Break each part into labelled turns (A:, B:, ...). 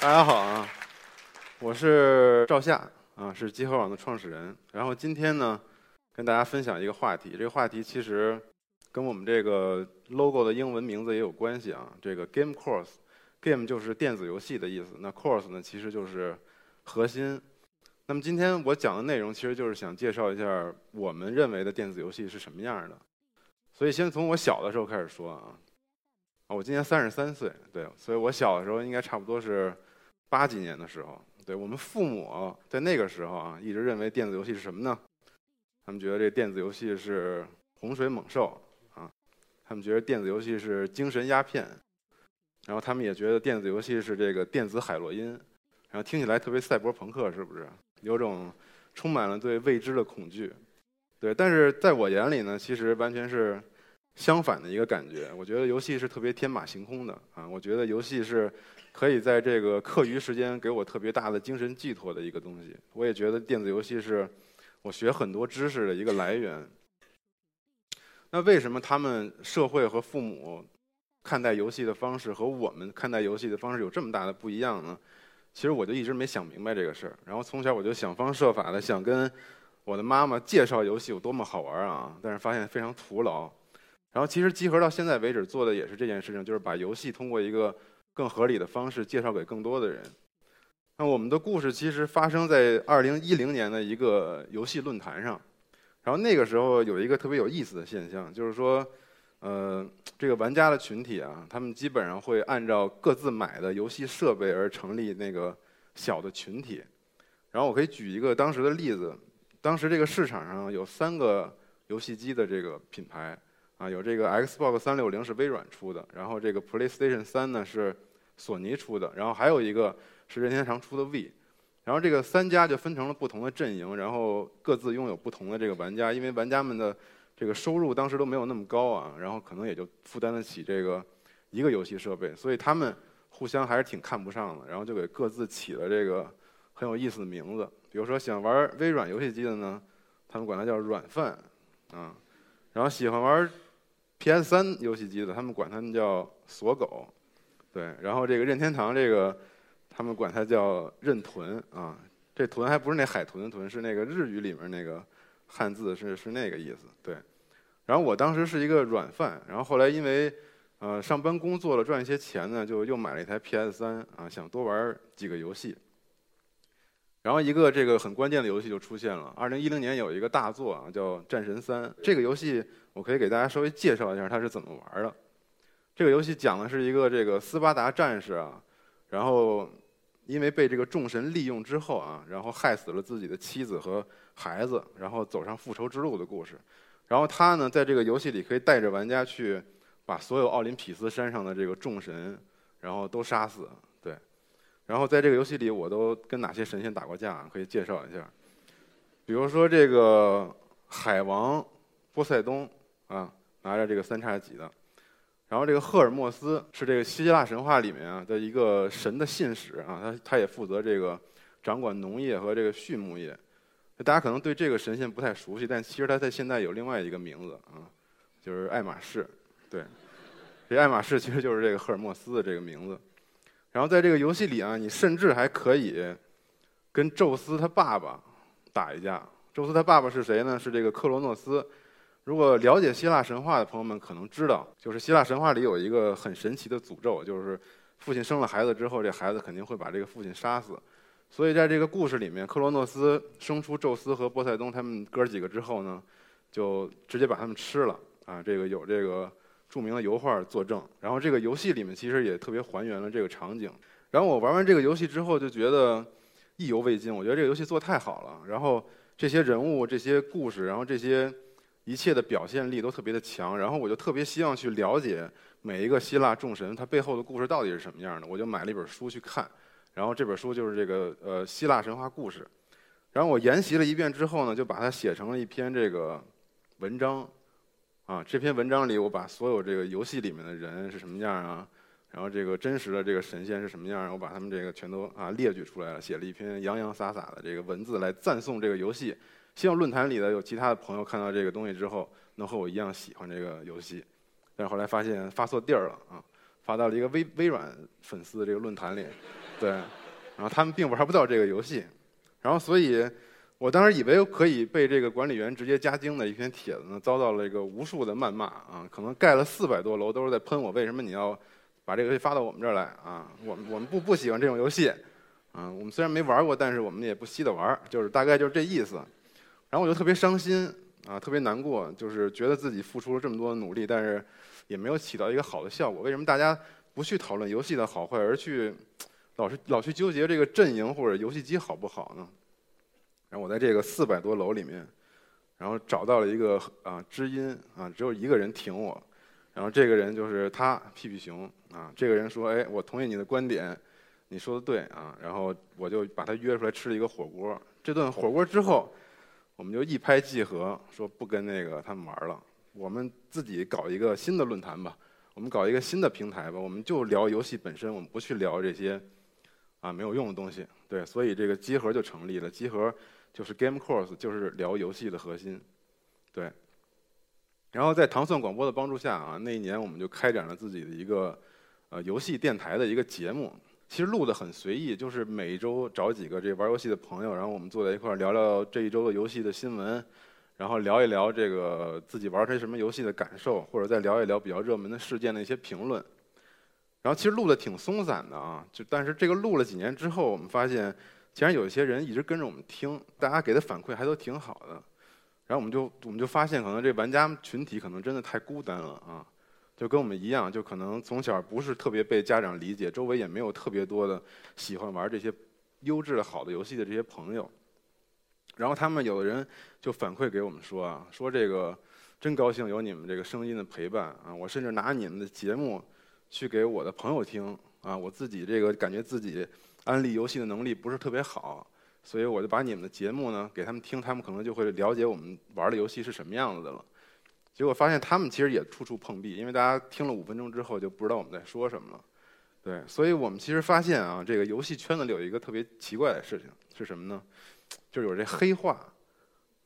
A: 大家好啊，我是赵夏啊，是集合网的创始人。然后今天呢，跟大家分享一个话题。这个话题其实跟我们这个 logo 的英文名字也有关系啊。这个 game course，game 就是电子游戏的意思，那 course 呢其实就是核心。那么今天我讲的内容其实就是想介绍一下我们认为的电子游戏是什么样的。所以先从我小的时候开始说啊。啊，我今年三十三岁，对，所以我小的时候应该差不多是八几年的时候。对我们父母在那个时候啊，一直认为电子游戏是什么呢？他们觉得这电子游戏是洪水猛兽啊，他们觉得电子游戏是精神鸦片，然后他们也觉得电子游戏是这个电子海洛因，然后听起来特别赛博朋克，是不是？有种充满了对未知的恐惧。对，但是在我眼里呢，其实完全是。相反的一个感觉，我觉得游戏是特别天马行空的啊！我觉得游戏是可以在这个课余时间给我特别大的精神寄托的一个东西。我也觉得电子游戏是我学很多知识的一个来源。那为什么他们社会和父母看待游戏的方式和我们看待游戏的方式有这么大的不一样呢？其实我就一直没想明白这个事儿。然后从小我就想方设法的想跟我的妈妈介绍游戏有多么好玩啊，但是发现非常徒劳。然后其实集合到现在为止做的也是这件事情，就是把游戏通过一个更合理的方式介绍给更多的人。那我们的故事其实发生在二零一零年的一个游戏论坛上，然后那个时候有一个特别有意思的现象，就是说，呃，这个玩家的群体啊，他们基本上会按照各自买的游戏设备而成立那个小的群体。然后我可以举一个当时的例子，当时这个市场上有三个游戏机的这个品牌。啊，有这个 Xbox 三六零是微软出的，然后这个 PlayStation 三呢是索尼出的，然后还有一个是任天堂出的 V，然后这个三家就分成了不同的阵营，然后各自拥有不同的这个玩家，因为玩家们的这个收入当时都没有那么高啊，然后可能也就负担得起这个一个游戏设备，所以他们互相还是挺看不上的，然后就给各自起了这个很有意思的名字，比如说想玩微软游戏机的呢，他们管它叫软饭啊，然后喜欢玩。P.S. 三游戏机的，他们管他们叫锁狗，对，然后这个任天堂这个，他们管它叫任屯啊，这屯还不是那海豚的豚，是那个日语里面那个汉字是是那个意思，对。然后我当时是一个软饭，然后后来因为呃上班工作了赚一些钱呢，就又买了一台 P.S. 三啊，想多玩几个游戏。然后一个这个很关键的游戏就出现了，二零一零年有一个大作啊，叫《战神三》，这个游戏。我可以给大家稍微介绍一下它是怎么玩的。这个游戏讲的是一个这个斯巴达战士啊，然后因为被这个众神利用之后啊，然后害死了自己的妻子和孩子，然后走上复仇之路的故事。然后他呢，在这个游戏里可以带着玩家去把所有奥林匹斯山上的这个众神，然后都杀死。对。然后在这个游戏里，我都跟哪些神仙打过架？可以介绍一下。比如说这个海王波塞冬。啊，拿着这个三叉戟的，然后这个赫尔墨斯是这个希腊神话里面啊的一个神的信使啊，他他也负责这个掌管农业和这个畜牧业。大家可能对这个神仙不太熟悉，但其实他在现在有另外一个名字啊，就是爱马仕。对，这爱马仕其实就是这个赫尔墨斯的这个名字。然后在这个游戏里啊，你甚至还可以跟宙斯他爸爸打一架。宙斯他爸爸是谁呢？是这个克罗诺斯。如果了解希腊神话的朋友们可能知道，就是希腊神话里有一个很神奇的诅咒，就是父亲生了孩子之后，这孩子肯定会把这个父亲杀死。所以在这个故事里面，克罗诺斯生出宙斯和波塞冬他们哥几个之后呢，就直接把他们吃了。啊，这个有这个著名的油画作证。然后这个游戏里面其实也特别还原了这个场景。然后我玩完这个游戏之后就觉得意犹未尽，我觉得这个游戏做太好了。然后这些人物、这些故事，然后这些。一切的表现力都特别的强，然后我就特别希望去了解每一个希腊众神他背后的故事到底是什么样的，我就买了一本书去看，然后这本书就是这个呃希腊神话故事，然后我研习了一遍之后呢，就把它写成了一篇这个文章，啊，这篇文章里我把所有这个游戏里面的人是什么样啊，然后这个真实的这个神仙是什么样，我把他们这个全都啊列举出来了，写了一篇洋洋洒洒的这个文字来赞颂这个游戏。希望论坛里的有其他的朋友看到这个东西之后，能和我一样喜欢这个游戏。但是后来发现发错地儿了啊，发到了一个微微软粉丝的这个论坛里。对，然后他们并玩不到这个游戏，然后所以，我当时以为可以被这个管理员直接加精的一篇帖子呢，遭到了一个无数的谩骂啊，可能盖了四百多楼都是在喷我，为什么你要把这个游戏发到我们这儿来啊？我们我们不不喜欢这种游戏，啊，我们虽然没玩过，但是我们也不稀得玩，就是大概就是这意思。然后我就特别伤心啊，特别难过，就是觉得自己付出了这么多努力，但是也没有起到一个好的效果。为什么大家不去讨论游戏的好坏，而去老是老去纠结这个阵营或者游戏机好不好呢？然后我在这个四百多楼里面，然后找到了一个啊知音啊，只有一个人挺我，然后这个人就是他屁屁熊啊。这个人说：“哎，我同意你的观点，你说的对啊。”然后我就把他约出来吃了一个火锅。这顿火锅之后。我们就一拍即合，说不跟那个他们玩了，我们自己搞一个新的论坛吧，我们搞一个新的平台吧，我们就聊游戏本身，我们不去聊这些啊没有用的东西。对，所以这个集合就成立了。集合就是 Game Course，就是聊游戏的核心。对。然后在糖蒜广播的帮助下啊，那一年我们就开展了自己的一个呃游戏电台的一个节目。其实录的很随意，就是每一周找几个这玩游戏的朋友，然后我们坐在一块儿聊聊这一周的游戏的新闻，然后聊一聊这个自己玩些什么游戏的感受，或者再聊一聊比较热门的事件的一些评论。然后其实录的挺松散的啊，就但是这个录了几年之后，我们发现竟然有一些人一直跟着我们听，大家给的反馈还都挺好的。然后我们就我们就发现，可能这玩家群体可能真的太孤单了啊。就跟我们一样，就可能从小不是特别被家长理解，周围也没有特别多的喜欢玩这些优质的好的游戏的这些朋友。然后他们有的人就反馈给我们说啊，说这个真高兴有你们这个声音的陪伴啊，我甚至拿你们的节目去给我的朋友听啊，我自己这个感觉自己安利游戏的能力不是特别好，所以我就把你们的节目呢给他们听，他们可能就会了解我们玩的游戏是什么样子的了。结果发现他们其实也处处碰壁，因为大家听了五分钟之后就不知道我们在说什么了。对，所以我们其实发现啊，这个游戏圈子里有一个特别奇怪的事情是什么呢？就是有这黑话。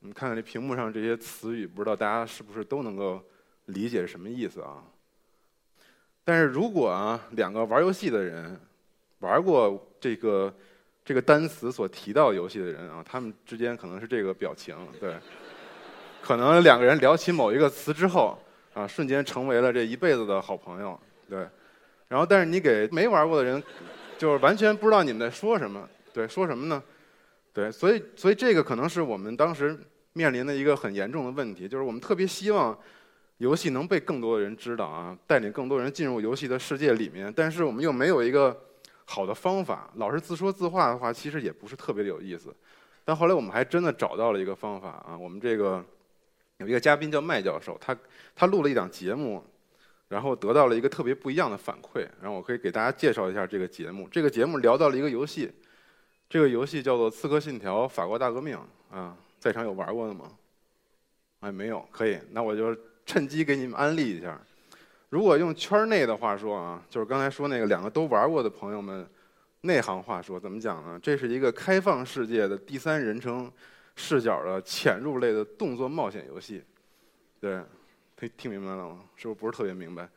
A: 你看看这屏幕上这些词语，不知道大家是不是都能够理解是什么意思啊？但是如果啊，两个玩游戏的人玩过这个这个单词所提到游戏的人啊，他们之间可能是这个表情，对。可能两个人聊起某一个词之后，啊，瞬间成为了这一辈子的好朋友，对。然后，但是你给没玩过的人，就是完全不知道你们在说什么，对，说什么呢？对，所以，所以这个可能是我们当时面临的一个很严重的问题，就是我们特别希望游戏能被更多的人知道啊，带领更多人进入游戏的世界里面，但是我们又没有一个好的方法，老是自说自话的话，其实也不是特别的有意思。但后来我们还真的找到了一个方法啊，我们这个。有一个嘉宾叫麦教授，他他录了一档节目，然后得到了一个特别不一样的反馈。然后我可以给大家介绍一下这个节目。这个节目聊到了一个游戏，这个游戏叫做《刺客信条：法国大革命》啊，在场有玩过的吗？哎，没有，可以。那我就趁机给你们安利一下。如果用圈内的话说啊，就是刚才说那个两个都玩过的朋友们，内行话说怎么讲呢？这是一个开放世界的第三人称。视角的潜入类的动作冒险游戏，对，听听明白了吗？是不是不是特别明白？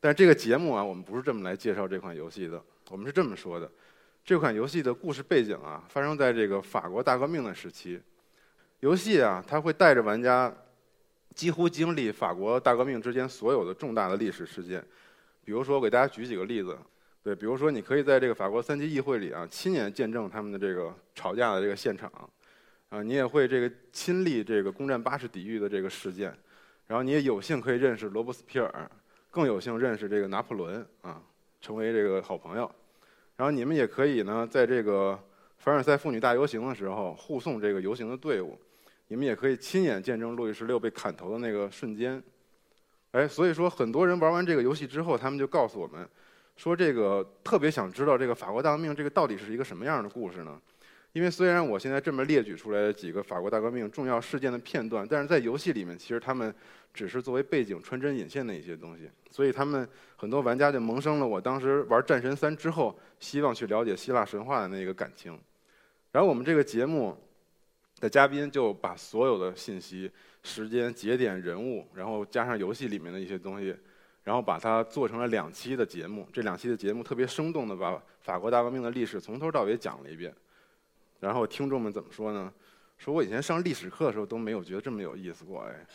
A: 但这个节目啊，我们不是这么来介绍这款游戏的。我们是这么说的：这款游戏的故事背景啊，发生在这个法国大革命的时期。游戏啊，它会带着玩家几乎经历法国大革命之间所有的重大的历史事件。比如说，我给大家举几个例子。对，比如说，你可以在这个法国三级议会里啊，亲眼见证他们的这个吵架的这个现场。啊，你也会这个亲历这个攻占巴士底狱的这个事件，然后你也有幸可以认识罗伯斯皮尔，更有幸认识这个拿破仑啊，成为这个好朋友。然后你们也可以呢，在这个凡尔赛妇女大游行的时候护送这个游行的队伍，你们也可以亲眼见证路易十六被砍头的那个瞬间。哎，所以说很多人玩完这个游戏之后，他们就告诉我们，说这个特别想知道这个法国大革命这个到底是一个什么样的故事呢？因为虽然我现在这么列举出来的几个法国大革命重要事件的片段，但是在游戏里面，其实他们只是作为背景穿针引线的一些东西，所以他们很多玩家就萌生了我当时玩《战神三》之后，希望去了解希腊神话的那个感情。然后我们这个节目的嘉宾就把所有的信息、时间、节点、人物，然后加上游戏里面的一些东西，然后把它做成了两期的节目。这两期的节目特别生动的把法国大革命的历史从头到尾讲了一遍。然后听众们怎么说呢？说我以前上历史课的时候都没有觉得这么有意思过哎。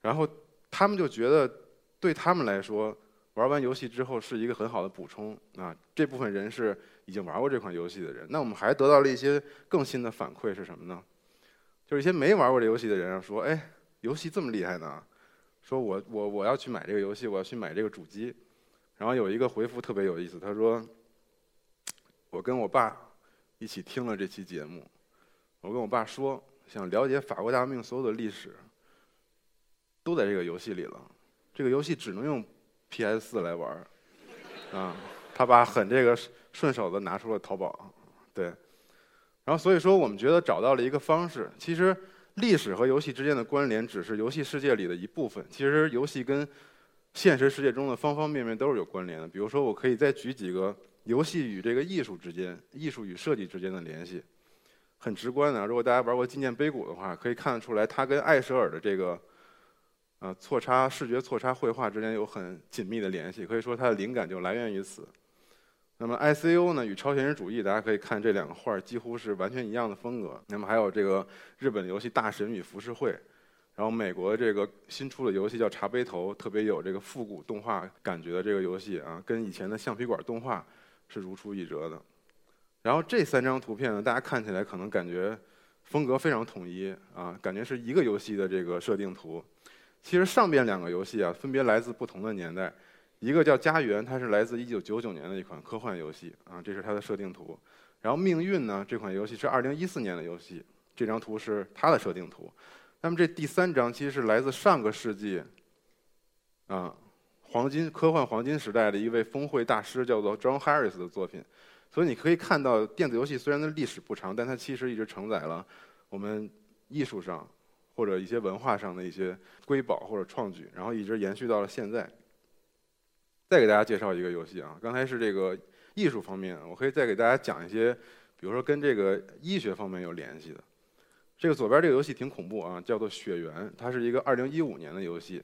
A: 然后他们就觉得，对他们来说，玩完游戏之后是一个很好的补充啊。这部分人是已经玩过这款游戏的人。那我们还得到了一些更新的反馈是什么呢？就是一些没玩过这游戏的人说：“哎，游戏这么厉害呢？说我我我要去买这个游戏，我要去买这个主机。”然后有一个回复特别有意思，他说：“我跟我爸一起听了这期节目。”我跟我爸说，想了解法国大革命所有的历史，都在这个游戏里了。这个游戏只能用 PS 四来玩啊，他爸很这个顺手的拿出了淘宝，对。然后所以说，我们觉得找到了一个方式。其实历史和游戏之间的关联只是游戏世界里的一部分。其实游戏跟现实世界中的方方面面都是有关联的。比如说，我可以再举几个游戏与这个艺术之间、艺术与设计之间的联系。很直观的，如果大家玩过《纪念碑谷》的话，可以看得出来，它跟艾舍尔的这个，呃，错差视觉错差绘画之间有很紧密的联系。可以说，它的灵感就来源于此。那么，ICO 呢与超现实主义，大家可以看这两个画几乎是完全一样的风格。那么还有这个日本游戏《大神与浮世绘》，然后美国这个新出的游戏叫《茶杯头》，特别有这个复古动画感觉的这个游戏啊，跟以前的橡皮管动画是如出一辙的。然后这三张图片呢，大家看起来可能感觉风格非常统一啊，感觉是一个游戏的这个设定图。其实上边两个游戏啊，分别来自不同的年代。一个叫《家园》，它是来自1999年的一款科幻游戏啊，这是它的设定图。然后《命运》呢，这款游戏是2014年的游戏，这张图是它的设定图。那么这第三张其实是来自上个世纪啊，黄金科幻黄金时代的一位峰会大师，叫做 John Harris 的作品。所以你可以看到，电子游戏虽然它历史不长，但它其实一直承载了我们艺术上或者一些文化上的一些瑰宝或者创举，然后一直延续到了现在。再给大家介绍一个游戏啊，刚才是这个艺术方面，我可以再给大家讲一些，比如说跟这个医学方面有联系的。这个左边这个游戏挺恐怖啊，叫做《血缘》，它是一个2015年的游戏。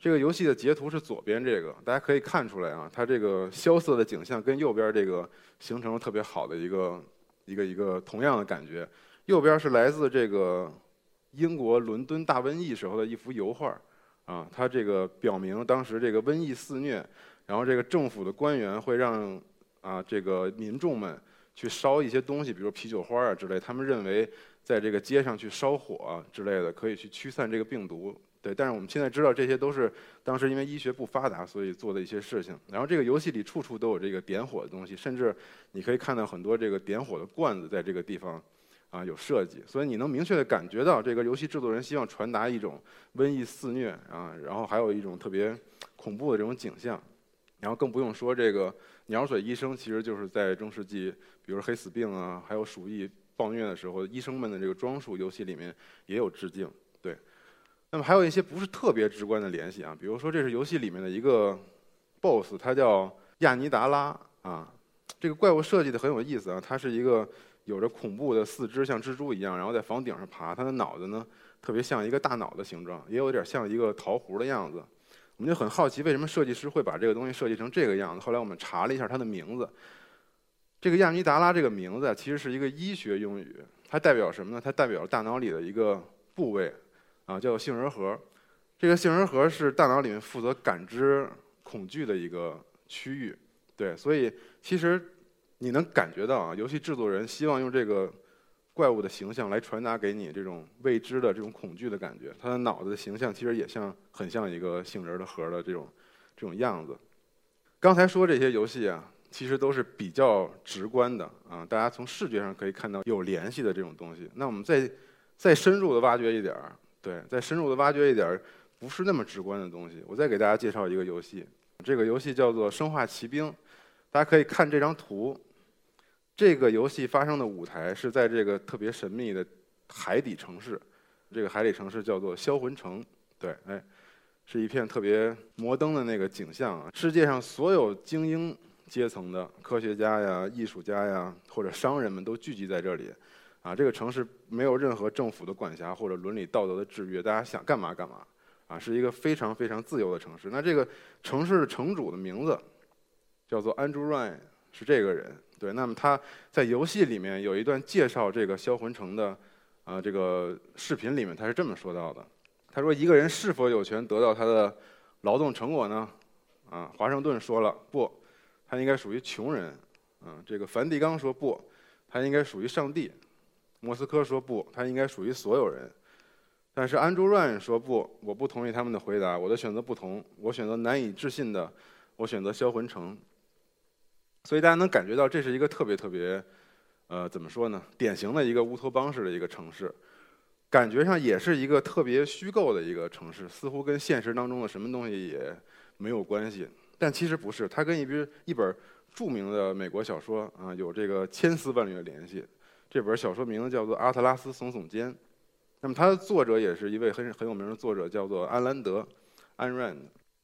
A: 这个游戏的截图是左边这个，大家可以看出来啊，它这个萧瑟的景象跟右边这个形成了特别好的一个一个一个同样的感觉。右边是来自这个英国伦敦大瘟疫时候的一幅油画，啊，它这个表明当时这个瘟疫肆虐，然后这个政府的官员会让啊这个民众们去烧一些东西，比如啤酒花啊之类，他们认为在这个街上去烧火之类的可以去驱散这个病毒。对，但是我们现在知道这些都是当时因为医学不发达，所以做的一些事情。然后这个游戏里处处都有这个点火的东西，甚至你可以看到很多这个点火的罐子在这个地方啊有设计，所以你能明确的感觉到这个游戏制作人希望传达一种瘟疫肆虐啊，然后还有一种特别恐怖的这种景象。然后更不用说这个鸟嘴医生，其实就是在中世纪，比如黑死病啊，还有鼠疫暴虐的时候，医生们的这个装束，游戏里面也有致敬。那么还有一些不是特别直观的联系啊，比如说这是游戏里面的一个 BOSS，它叫亚尼达拉啊。这个怪物设计的很有意思啊，它是一个有着恐怖的四肢，像蜘蛛一样，然后在房顶上爬。它的脑子呢，特别像一个大脑的形状，也有点像一个桃核的样子。我们就很好奇，为什么设计师会把这个东西设计成这个样子？后来我们查了一下它的名字，这个亚尼达拉这个名字其实是一个医学用语，它代表什么呢？它代表大脑里的一个部位。啊，叫杏仁核。这个杏仁核是大脑里面负责感知恐惧的一个区域。对，所以其实你能感觉到啊，游戏制作人希望用这个怪物的形象来传达给你这种未知的这种恐惧的感觉。他的脑子的形象其实也像很像一个杏仁的核的这种这种样子。刚才说这些游戏啊，其实都是比较直观的啊，大家从视觉上可以看到有联系的这种东西。那我们再再深入的挖掘一点儿。对，再深入的挖掘一点不是那么直观的东西。我再给大家介绍一个游戏，这个游戏叫做《生化奇兵》。大家可以看这张图，这个游戏发生的舞台是在这个特别神秘的海底城市。这个海底城市叫做销魂城。对，哎，是一片特别摩登的那个景象啊。世界上所有精英阶层的科学家呀、艺术家呀或者商人们都聚集在这里。啊，这个城市没有任何政府的管辖或者伦理道德的制约，大家想干嘛干嘛，啊，是一个非常非常自由的城市。那这个城市的城主的名字叫做 Andrew Ryan，是这个人。对，那么他在游戏里面有一段介绍这个销魂城的啊这个视频里面，他是这么说到的：他说一个人是否有权得到他的劳动成果呢？啊，华盛顿说了不，他应该属于穷人。嗯，这个梵蒂冈说不，他应该属于上帝。莫斯科说不，他应该属于所有人。但是安朱乱说不，我不同意他们的回答，我的选择不同，我选择难以置信的，我选择销魂城。所以大家能感觉到，这是一个特别特别，呃，怎么说呢？典型的一个乌托邦式的一个城市，感觉上也是一个特别虚构的一个城市，似乎跟现实当中的什么东西也没有关系。但其实不是，它跟一本一本著名的美国小说啊有这个千丝万缕的联系。这本小说名字叫做《阿特拉斯耸耸肩》，那么它的作者也是一位很很有名的作者，叫做安兰德，安 n。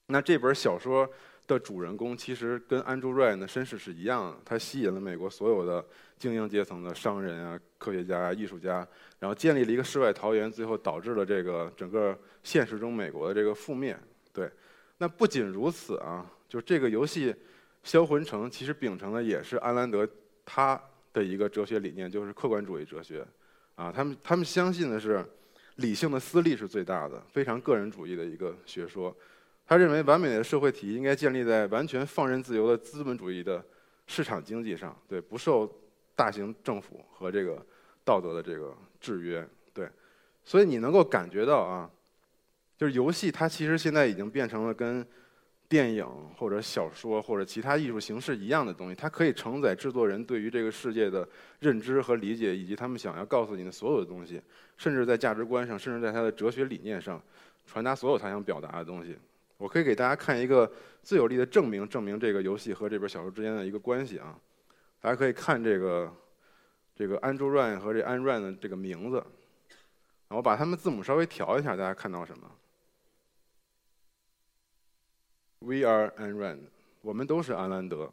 A: 那这本小说。的主人公其实跟 Andrew Ryan 的身世是一样的，他吸引了美国所有的精英阶层的商人啊、科学家、艺术家，然后建立了一个世外桃源，最后导致了这个整个现实中美国的这个覆灭。对，那不仅如此啊，就这个游戏《销魂城》其实秉承的也是安兰德他的一个哲学理念，就是客观主义哲学。啊，他们他们相信的是理性的私利是最大的，非常个人主义的一个学说。他认为，完美的社会体系应该建立在完全放任自由的资本主义的市场经济上，对，不受大型政府和这个道德的这个制约，对。所以你能够感觉到啊，就是游戏它其实现在已经变成了跟电影或者小说或者其他艺术形式一样的东西，它可以承载制作人对于这个世界的认知和理解，以及他们想要告诉你的所有的东西，甚至在价值观上，甚至在他的哲学理念上，传达所有他想表达的东西。我可以给大家看一个最有力的证明，证明这个游戏和这本小说之间的一个关系啊。大家可以看这个这个 Andrew Ryan 和这 a n Ryan 的这个名字，我把他们字母稍微调一下，大家看到什么？We are Anrand，我们都是安兰德，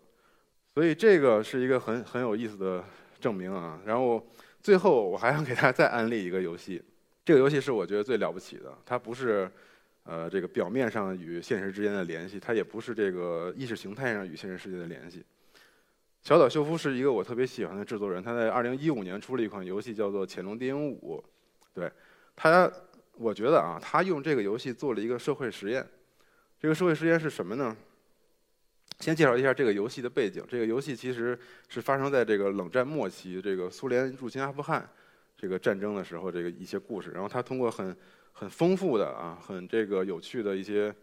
A: 所以这个是一个很很有意思的证明啊。然后最后我还想给大家再安利一个游戏，这个游戏是我觉得最了不起的，它不是。呃，这个表面上与现实之间的联系，它也不是这个意识形态上与现实世界的联系。小岛秀夫是一个我特别喜欢的制作人，他在2015年出了一款游戏，叫做《潜龙谍影五》。对他，我觉得啊，他用这个游戏做了一个社会实验。这个社会实验是什么呢？先介绍一下这个游戏的背景。这个游戏其实是发生在这个冷战末期，这个苏联入侵阿富汗这个战争的时候，这个一些故事。然后他通过很很丰富的啊，很这个有趣的一些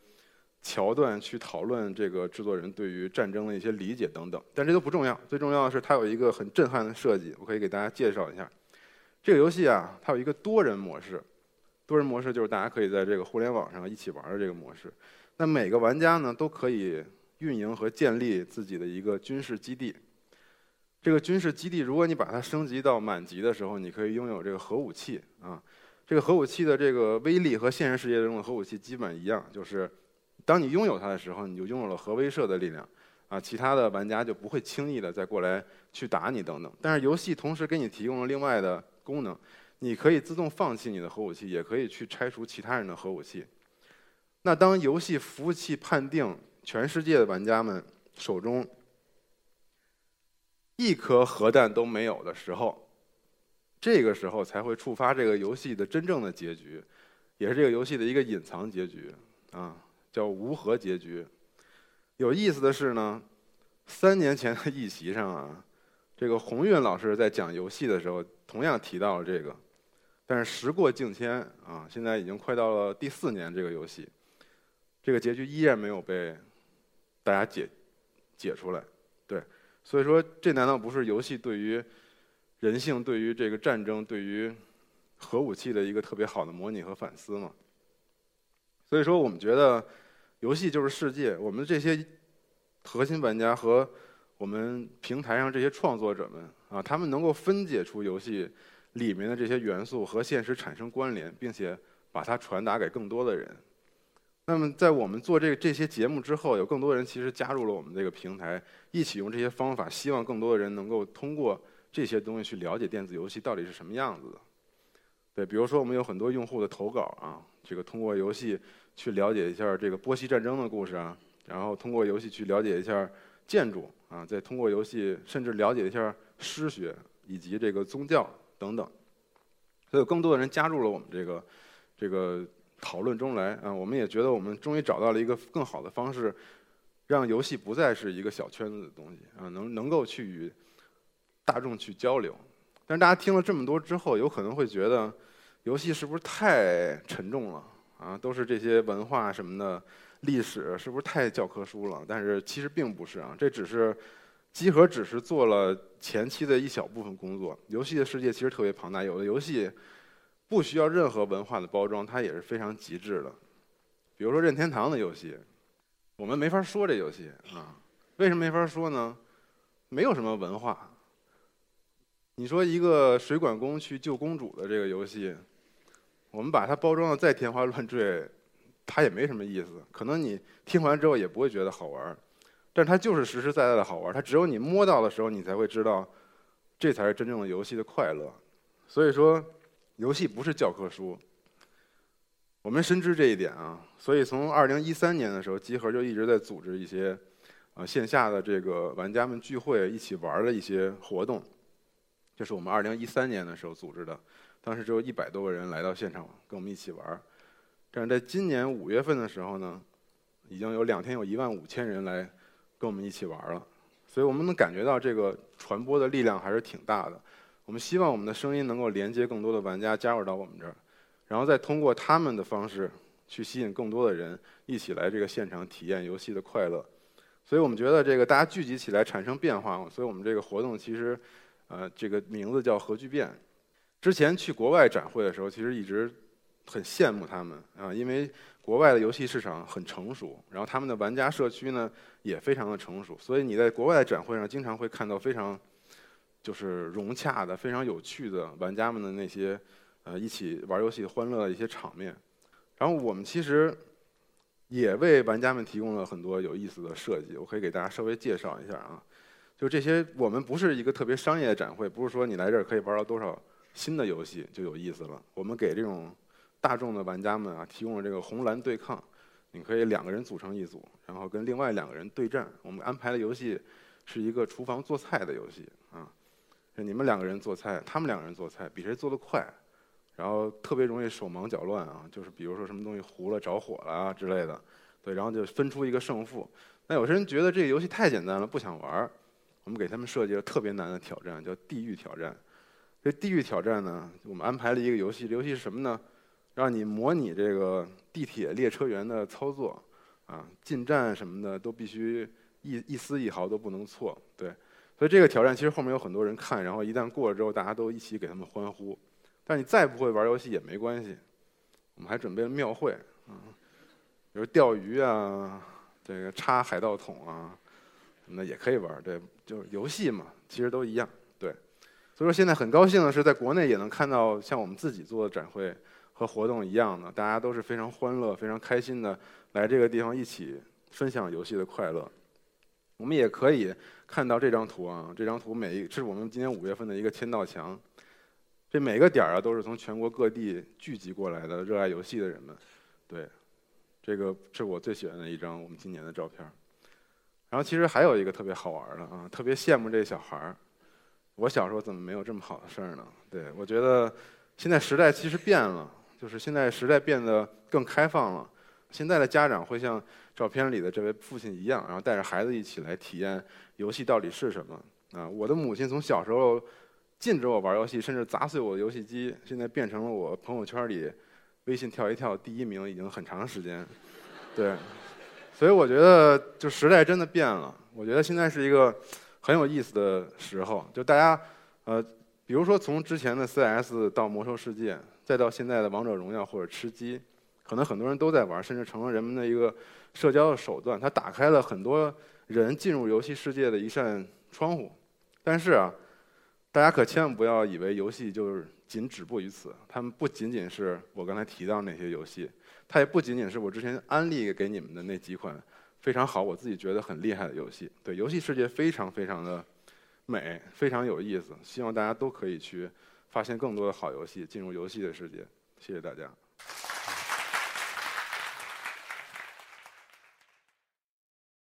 A: 桥段去讨论这个制作人对于战争的一些理解等等，但这都不重要。最重要的是它有一个很震撼的设计，我可以给大家介绍一下。这个游戏啊，它有一个多人模式，多人模式就是大家可以在这个互联网上一起玩的这个模式。那每个玩家呢，都可以运营和建立自己的一个军事基地。这个军事基地，如果你把它升级到满级的时候，你可以拥有这个核武器啊。这个核武器的这个威力和现实世界中的核武器基本一样，就是当你拥有它的时候，你就拥有了核威慑的力量，啊，其他的玩家就不会轻易的再过来去打你等等。但是游戏同时给你提供了另外的功能，你可以自动放弃你的核武器，也可以去拆除其他人的核武器。那当游戏服务器判定全世界的玩家们手中一颗核弹都没有的时候，这个时候才会触发这个游戏的真正的结局，也是这个游戏的一个隐藏结局啊，叫无核结局。有意思的是呢，三年前的议席上啊，这个鸿运老师在讲游戏的时候同样提到了这个，但是时过境迁啊，现在已经快到了第四年，这个游戏这个结局依然没有被大家解解出来。对，所以说这难道不是游戏对于？人性对于这个战争、对于核武器的一个特别好的模拟和反思吗。所以说，我们觉得游戏就是世界。我们这些核心玩家和我们平台上这些创作者们啊，他们能够分解出游戏里面的这些元素和现实产生关联，并且把它传达给更多的人。那么，在我们做这个这些节目之后，有更多人其实加入了我们这个平台，一起用这些方法，希望更多的人能够通过。这些东西去了解电子游戏到底是什么样子的，对，比如说我们有很多用户的投稿啊，这个通过游戏去了解一下这个波西战争的故事啊，然后通过游戏去了解一下建筑啊，再通过游戏甚至了解一下诗学以及这个宗教等等。所以有更多的人加入了我们这个这个讨论中来啊，我们也觉得我们终于找到了一个更好的方式，让游戏不再是一个小圈子的东西啊，能能够去与大众去交流。但是大家听了这么多之后，有可能会觉得游戏是不是太沉重了啊？都是这些文化什么的历史，是不是太教科书了？但是其实并不是啊，这只是集合，只是做了前期的一小部分工作。游戏的世界其实特别庞大，有的游戏不需要任何文化的包装，它也是非常极致的。比如说任天堂的游戏，我们没法说这游戏啊，为什么没法说呢？没有什么文化。你说一个水管工去救公主的这个游戏，我们把它包装的再天花乱坠，它也没什么意思。可能你听完之后也不会觉得好玩，但它就是实实在在的好玩。它只有你摸到的时候，你才会知道，这才是真正的游戏的快乐。所以说，游戏不是教科书。我们深知这一点啊，所以从二零一三年的时候，集合就一直在组织一些啊线下的这个玩家们聚会、一起玩的一些活动。这是我们二零一三年的时候组织的，当时只有一百多个人来到现场跟我们一起玩。但是在今年五月份的时候呢，已经有两天有一万五千人来跟我们一起玩了。所以我们能感觉到这个传播的力量还是挺大的。我们希望我们的声音能够连接更多的玩家加入到我们这儿，然后再通过他们的方式去吸引更多的人一起来这个现场体验游戏的快乐。所以我们觉得这个大家聚集起来产生变化，所以我们这个活动其实。呃，这个名字叫核聚变。之前去国外展会的时候，其实一直很羡慕他们啊，因为国外的游戏市场很成熟，然后他们的玩家社区呢也非常的成熟，所以你在国外的展会上经常会看到非常就是融洽的、非常有趣的玩家们的那些呃一起玩游戏欢乐的一些场面。然后我们其实也为玩家们提供了很多有意思的设计，我可以给大家稍微介绍一下啊。就这些，我们不是一个特别商业的展会，不是说你来这儿可以玩到多少新的游戏就有意思了。我们给这种大众的玩家们啊，提供了这个红蓝对抗，你可以两个人组成一组，然后跟另外两个人对战。我们安排的游戏是一个厨房做菜的游戏啊，就你们两个人做菜，他们两个人做菜，比谁做得快，然后特别容易手忙脚乱啊，就是比如说什么东西糊了、着火了啊之类的，对，然后就分出一个胜负。那有些人觉得这个游戏太简单了，不想玩。我们给他们设计了特别难的挑战，叫地狱挑战。这地狱挑战呢，我们安排了一个游戏，游戏是什么呢？让你模拟这个地铁列车员的操作，啊，进站什么的都必须一一丝一毫都不能错。对，所以这个挑战其实后面有很多人看，然后一旦过了之后，大家都一起给他们欢呼。但你再不会玩游戏也没关系，我们还准备了庙会，啊，比如钓鱼啊，这个插海盗桶啊。那也可以玩，对，就是游戏嘛，其实都一样，对。所以说现在很高兴的是，在国内也能看到像我们自己做的展会和活动一样的，大家都是非常欢乐、非常开心的来这个地方一起分享游戏的快乐。我们也可以看到这张图啊，这张图每一是我们今年五月份的一个签到墙，这每个点儿啊都是从全国各地聚集过来的热爱游戏的人们，对。这个是我最喜欢的一张我们今年的照片。然后其实还有一个特别好玩的啊，特别羡慕这小孩儿。我小时候怎么没有这么好的事儿呢？对我觉得现在时代其实变了，就是现在时代变得更开放了。现在的家长会像照片里的这位父亲一样，然后带着孩子一起来体验游戏到底是什么啊。我的母亲从小时候禁止我玩游戏，甚至砸碎我的游戏机，现在变成了我朋友圈里微信跳一跳第一名，已经很长时间。对。所以我觉得，就时代真的变了。我觉得现在是一个很有意思的时候。就大家，呃，比如说从之前的 CS 到魔兽世界，再到现在的王者荣耀或者吃鸡，可能很多人都在玩，甚至成了人们的一个社交的手段。它打开了很多人进入游戏世界的一扇窗户。但是啊，大家可千万不要以为游戏就是仅止步于此。他们不仅仅是我刚才提到那些游戏。它也不仅仅是我之前安利给你们的那几款非常好，我自己觉得很厉害的游戏。对，游戏世界非常非常的美，非常有意思。希望大家都可以去发现更多的好游戏，进入游戏的世界。谢谢大家。